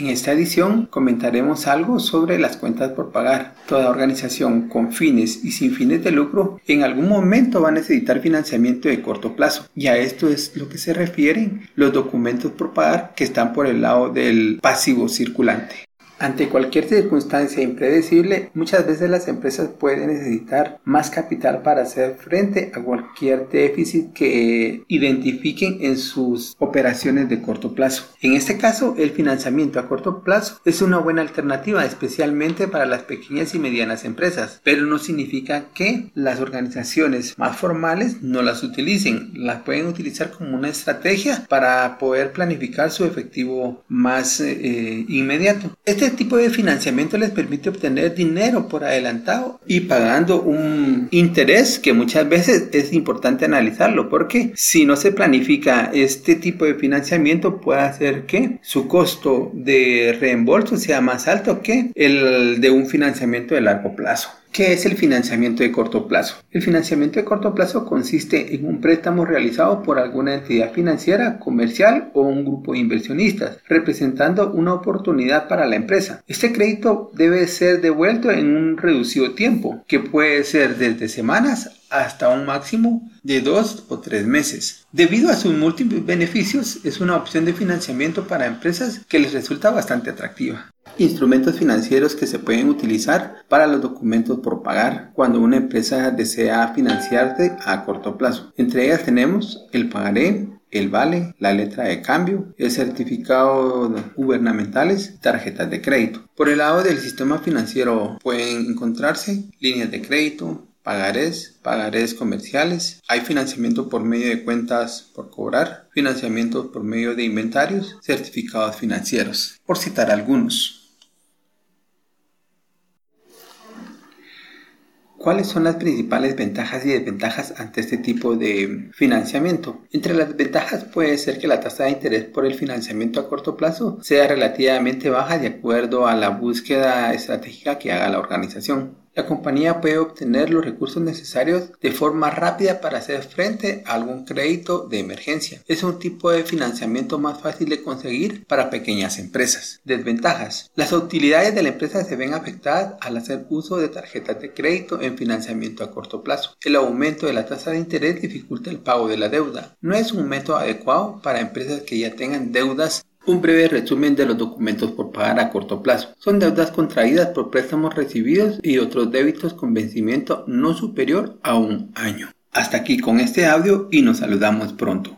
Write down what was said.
En esta edición comentaremos algo sobre las cuentas por pagar. Toda organización con fines y sin fines de lucro en algún momento va a necesitar financiamiento de corto plazo y a esto es lo que se refieren los documentos por pagar que están por el lado del pasivo circulante. Ante cualquier circunstancia impredecible, muchas veces las empresas pueden necesitar más capital para hacer frente a cualquier déficit que identifiquen en sus operaciones de corto plazo. En este caso, el financiamiento a corto plazo es una buena alternativa, especialmente para las pequeñas y medianas empresas, pero no significa que las organizaciones más formales no las utilicen. Las pueden utilizar como una estrategia para poder planificar su efectivo más eh, inmediato. Este este tipo de financiamiento les permite obtener dinero por adelantado y pagando un interés que muchas veces es importante analizarlo porque si no se planifica este tipo de financiamiento puede hacer que su costo de reembolso sea más alto que el de un financiamiento de largo plazo. ¿Qué es el financiamiento de corto plazo? El financiamiento de corto plazo consiste en un préstamo realizado por alguna entidad financiera, comercial o un grupo de inversionistas, representando una oportunidad para la empresa. Este crédito debe ser devuelto en un reducido tiempo, que puede ser desde semanas hasta un máximo de dos o tres meses. Debido a sus múltiples beneficios, es una opción de financiamiento para empresas que les resulta bastante atractiva. Instrumentos financieros que se pueden utilizar para los documentos por pagar cuando una empresa desea financiarse a corto plazo. Entre ellas tenemos el pagaré, el vale, la letra de cambio, el certificado gubernamentales, tarjetas de crédito. Por el lado del sistema financiero pueden encontrarse líneas de crédito, pagarés, pagarés comerciales, hay financiamiento por medio de cuentas por cobrar, financiamiento por medio de inventarios, certificados financieros, por citar algunos. ¿Cuáles son las principales ventajas y desventajas ante este tipo de financiamiento? Entre las ventajas puede ser que la tasa de interés por el financiamiento a corto plazo sea relativamente baja de acuerdo a la búsqueda estratégica que haga la organización. La compañía puede obtener los recursos necesarios de forma rápida para hacer frente a algún crédito de emergencia. Es un tipo de financiamiento más fácil de conseguir para pequeñas empresas. Desventajas. Las utilidades de la empresa se ven afectadas al hacer uso de tarjetas de crédito en financiamiento a corto plazo. El aumento de la tasa de interés dificulta el pago de la deuda. No es un método adecuado para empresas que ya tengan deudas un breve resumen de los documentos por pagar a corto plazo. Son deudas contraídas por préstamos recibidos y otros débitos con vencimiento no superior a un año. Hasta aquí con este audio y nos saludamos pronto.